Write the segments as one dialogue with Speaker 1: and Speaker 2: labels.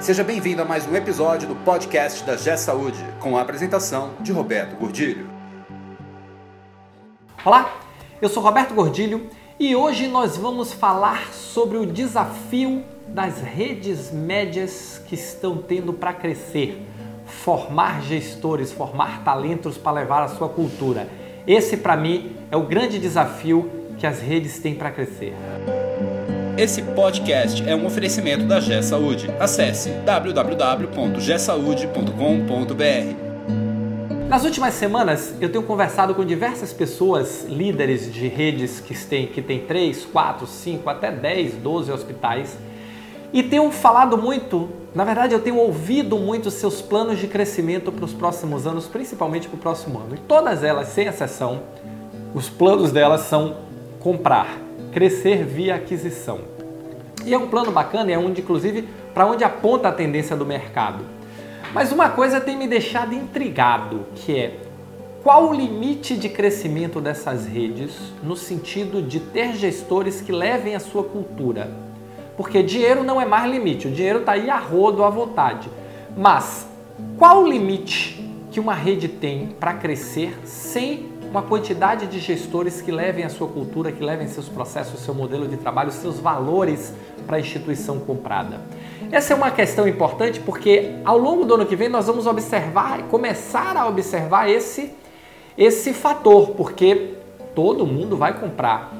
Speaker 1: Seja bem-vindo a mais um episódio do podcast da G Saúde, com a apresentação de Roberto Gordilho.
Speaker 2: Olá, eu sou Roberto Gordilho e hoje nós vamos falar sobre o desafio das redes médias que estão tendo para crescer, formar gestores, formar talentos para levar a sua cultura. Esse, para mim, é o grande desafio que as redes têm para crescer.
Speaker 1: Esse podcast é um oferecimento da G Saúde. Acesse www.gsaude.com.br.
Speaker 2: Nas últimas semanas, eu tenho conversado com diversas pessoas, líderes de redes que têm, que têm 3, 4, 5, até 10, 12 hospitais, e tenho falado muito, na verdade, eu tenho ouvido muito seus planos de crescimento para os próximos anos, principalmente para o próximo ano. E todas elas, sem exceção, os planos delas são comprar, crescer via aquisição. E é um plano bacana, é onde, inclusive, para onde aponta a tendência do mercado. Mas uma coisa tem me deixado intrigado, que é qual o limite de crescimento dessas redes no sentido de ter gestores que levem a sua cultura? Porque dinheiro não é mais limite, o dinheiro está aí a rodo, à vontade. Mas qual o limite que uma rede tem para crescer sem uma quantidade de gestores que levem a sua cultura, que levem seus processos, seu modelo de trabalho, seus valores para a instituição comprada. Essa é uma questão importante porque ao longo do ano que vem nós vamos observar, começar a observar esse, esse fator, porque todo mundo vai comprar.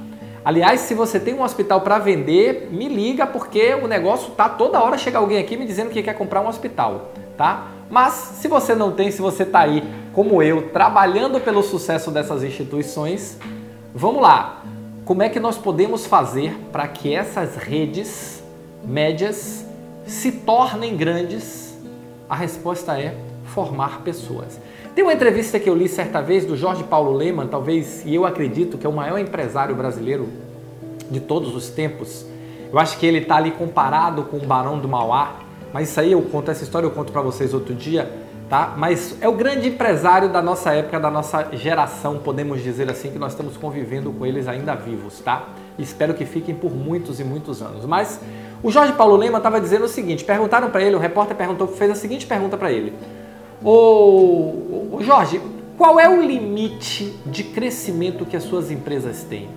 Speaker 2: Aliás, se você tem um hospital para vender, me liga porque o negócio tá toda hora chega alguém aqui me dizendo que quer comprar um hospital, tá? Mas se você não tem, se você está aí como eu, trabalhando pelo sucesso dessas instituições, vamos lá. Como é que nós podemos fazer para que essas redes médias se tornem grandes? A resposta é formar pessoas. Tem uma entrevista que eu li certa vez do Jorge Paulo Leman, talvez, e eu acredito que é o maior empresário brasileiro de todos os tempos. Eu acho que ele está ali comparado com o Barão do Mauá, mas isso aí eu conto, essa história eu conto para vocês outro dia, tá? Mas é o grande empresário da nossa época, da nossa geração, podemos dizer assim, que nós estamos convivendo com eles ainda vivos, tá? Espero que fiquem por muitos e muitos anos. Mas o Jorge Paulo Lema estava dizendo o seguinte: perguntaram para ele, o repórter perguntou, fez a seguinte pergunta para ele: Ô, Jorge, qual é o limite de crescimento que as suas empresas têm?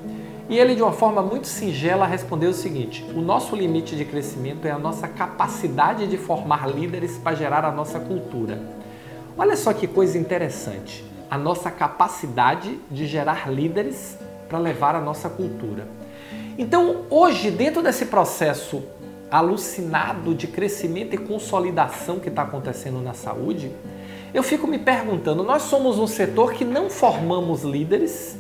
Speaker 2: E ele, de uma forma muito singela, respondeu o seguinte: o nosso limite de crescimento é a nossa capacidade de formar líderes para gerar a nossa cultura. Olha só que coisa interessante. A nossa capacidade de gerar líderes para levar a nossa cultura. Então, hoje, dentro desse processo alucinado de crescimento e consolidação que está acontecendo na saúde, eu fico me perguntando: nós somos um setor que não formamos líderes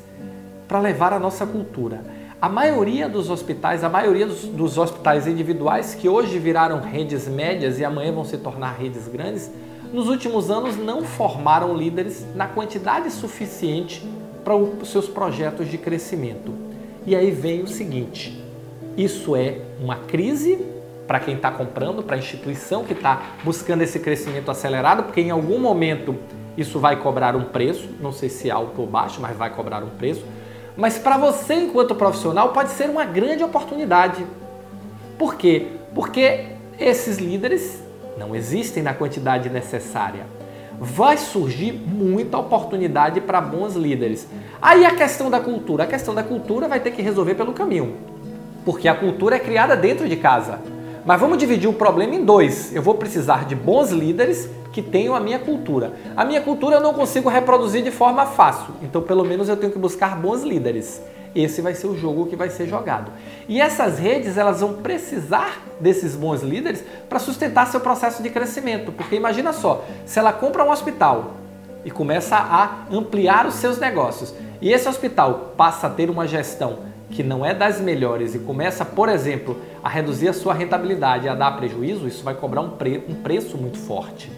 Speaker 2: para levar a nossa cultura. A maioria dos hospitais, a maioria dos, dos, hospitais individuais que hoje viraram redes médias e amanhã vão se tornar redes grandes, nos últimos anos não formaram líderes na quantidade suficiente para os seus projetos de crescimento. E aí vem o seguinte: isso é uma crise para quem está comprando, para a instituição que está buscando esse crescimento acelerado, porque em algum momento isso vai cobrar um preço, não sei se alto ou baixo, mas vai cobrar um preço. Mas para você, enquanto profissional, pode ser uma grande oportunidade. Por quê? Porque esses líderes não existem na quantidade necessária. Vai surgir muita oportunidade para bons líderes. Aí a questão da cultura. A questão da cultura vai ter que resolver pelo caminho. Porque a cultura é criada dentro de casa. Mas vamos dividir o problema em dois. Eu vou precisar de bons líderes que tenham a minha cultura. A minha cultura eu não consigo reproduzir de forma fácil, então pelo menos eu tenho que buscar bons líderes. Esse vai ser o jogo que vai ser jogado. E essas redes elas vão precisar desses bons líderes para sustentar seu processo de crescimento, porque imagina só, se ela compra um hospital e começa a ampliar os seus negócios, e esse hospital passa a ter uma gestão que não é das melhores e começa, por exemplo, a reduzir a sua rentabilidade e a dar prejuízo, isso vai cobrar um, pre um preço muito forte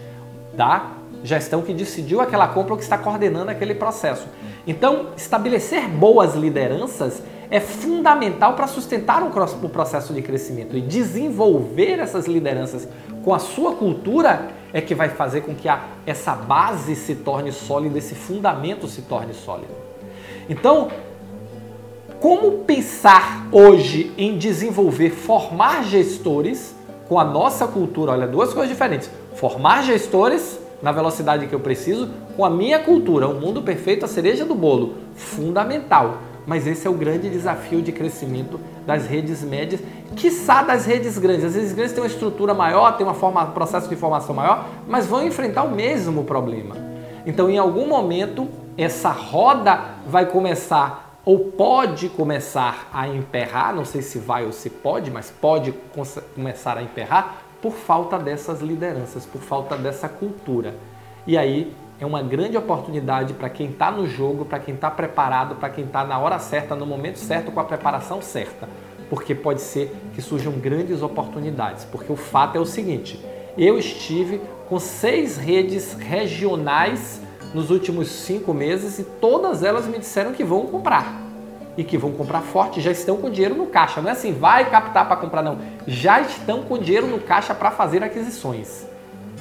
Speaker 2: da gestão que decidiu aquela compra ou que está coordenando aquele processo. Então, estabelecer boas lideranças é fundamental para sustentar o processo de crescimento e desenvolver essas lideranças com a sua cultura é que vai fazer com que a, essa base se torne sólida, esse fundamento se torne sólido. Então, como pensar hoje em desenvolver, formar gestores com a nossa cultura. Olha, duas coisas diferentes. Formar gestores na velocidade que eu preciso com a minha cultura. O mundo perfeito, a cereja do bolo. Fundamental. Mas esse é o grande desafio de crescimento das redes médias, quiçá das redes grandes. As redes grandes têm uma estrutura maior, têm um processo de informação maior, mas vão enfrentar o mesmo problema. Então, em algum momento, essa roda vai começar ou pode começar a emperrar, não sei se vai ou se pode, mas pode começar a emperrar por falta dessas lideranças, por falta dessa cultura. E aí é uma grande oportunidade para quem está no jogo, para quem está preparado, para quem está na hora certa, no momento certo, com a preparação certa. Porque pode ser que surjam grandes oportunidades. Porque o fato é o seguinte: eu estive com seis redes regionais nos últimos cinco meses e todas elas me disseram que vão comprar. E que vão comprar forte, já estão com dinheiro no caixa. Não é assim, vai captar para comprar, não. Já estão com dinheiro no caixa para fazer aquisições.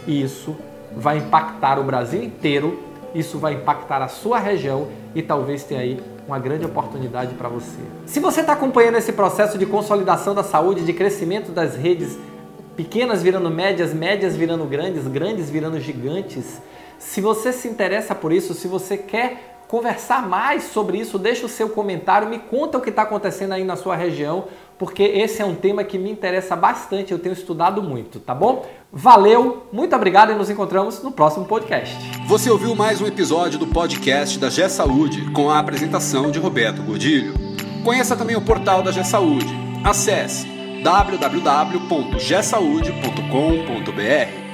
Speaker 2: E isso vai impactar o Brasil inteiro, isso vai impactar a sua região e talvez tenha aí uma grande oportunidade para você. Se você está acompanhando esse processo de consolidação da saúde, de crescimento das redes, pequenas virando médias, médias virando grandes, grandes virando gigantes, se você se interessa por isso, se você quer conversar mais sobre isso, deixa o seu comentário, me conta o que está acontecendo aí na sua região, porque esse é um tema que me interessa bastante, eu tenho estudado muito, tá bom? Valeu, muito obrigado e nos encontramos no próximo podcast.
Speaker 1: Você ouviu mais um episódio do podcast da G Saúde com a apresentação de Roberto Godilho. Conheça também o portal da G Saúde. Acesse www.gsaude.com.br